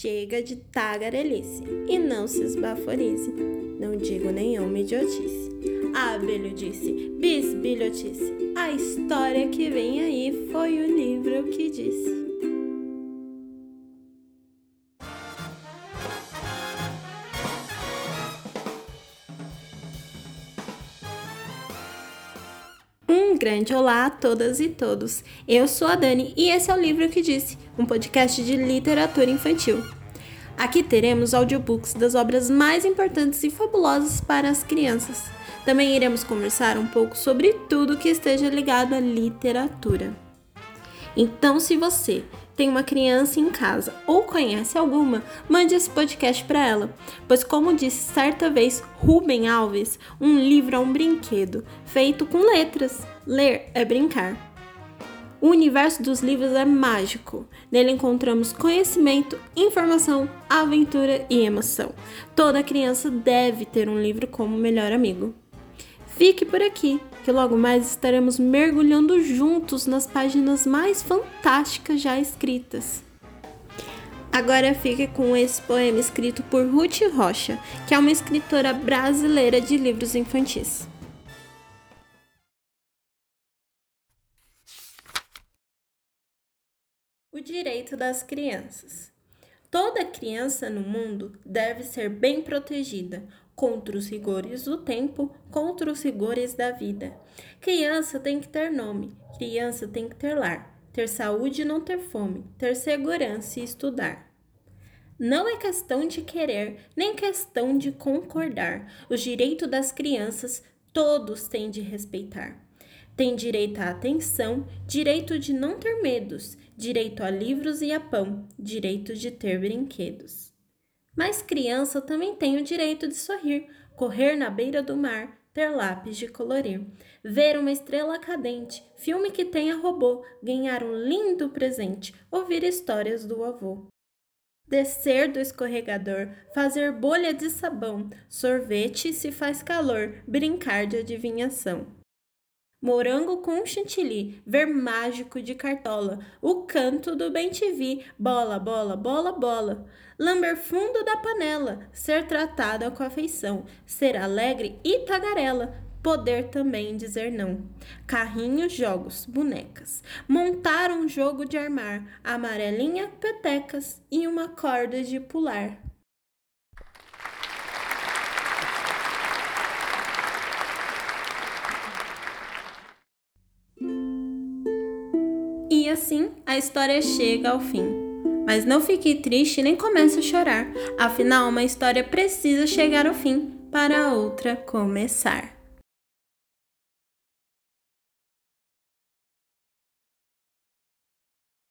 Chega de tagarelice e não se esbaforize. Não digo nenhuma idiotice. Abelho disse, bisbilhotice. A história que vem aí foi o livro que disse. Grande olá a todas e todos. Eu sou a Dani e esse é o Livro que Disse, um podcast de literatura infantil. Aqui teremos audiobooks das obras mais importantes e fabulosas para as crianças. Também iremos conversar um pouco sobre tudo que esteja ligado à literatura. Então, se você tem uma criança em casa ou conhece alguma, mande esse podcast para ela, pois, como disse certa vez Rubem Alves, um livro é um brinquedo feito com letras. Ler é brincar. O universo dos livros é mágico. Nele encontramos conhecimento, informação, aventura e emoção. Toda criança deve ter um livro como melhor amigo. Fique por aqui, que logo mais estaremos mergulhando juntos nas páginas mais fantásticas já escritas. Agora fique com esse poema escrito por Ruth Rocha, que é uma escritora brasileira de livros infantis. O direito das crianças. Toda criança no mundo deve ser bem protegida contra os rigores do tempo, contra os rigores da vida. Criança tem que ter nome, criança tem que ter lar, ter saúde e não ter fome, ter segurança e estudar. Não é questão de querer, nem questão de concordar. Os direitos das crianças todos têm de respeitar. Tem direito à atenção, direito de não ter medos, direito a livros e a pão, direito de ter brinquedos. Mas criança também tem o direito de sorrir, correr na beira do mar, ter lápis de colorir, ver uma estrela cadente, filme que tenha robô, ganhar um lindo presente, ouvir histórias do avô. Descer do escorregador, fazer bolha de sabão, sorvete se faz calor, brincar de adivinhação morango com chantilly, ver mágico de cartola, o canto do bem-te-vi, bola, bola, bola, bola, lamber fundo da panela, ser tratada com afeição, ser alegre e tagarela, poder também dizer não. Carrinhos, jogos, bonecas, montar um jogo de armar, amarelinha, petecas e uma corda de pular. E assim a história chega ao fim. Mas não fique triste nem comece a chorar, afinal, uma história precisa chegar ao fim para a outra começar.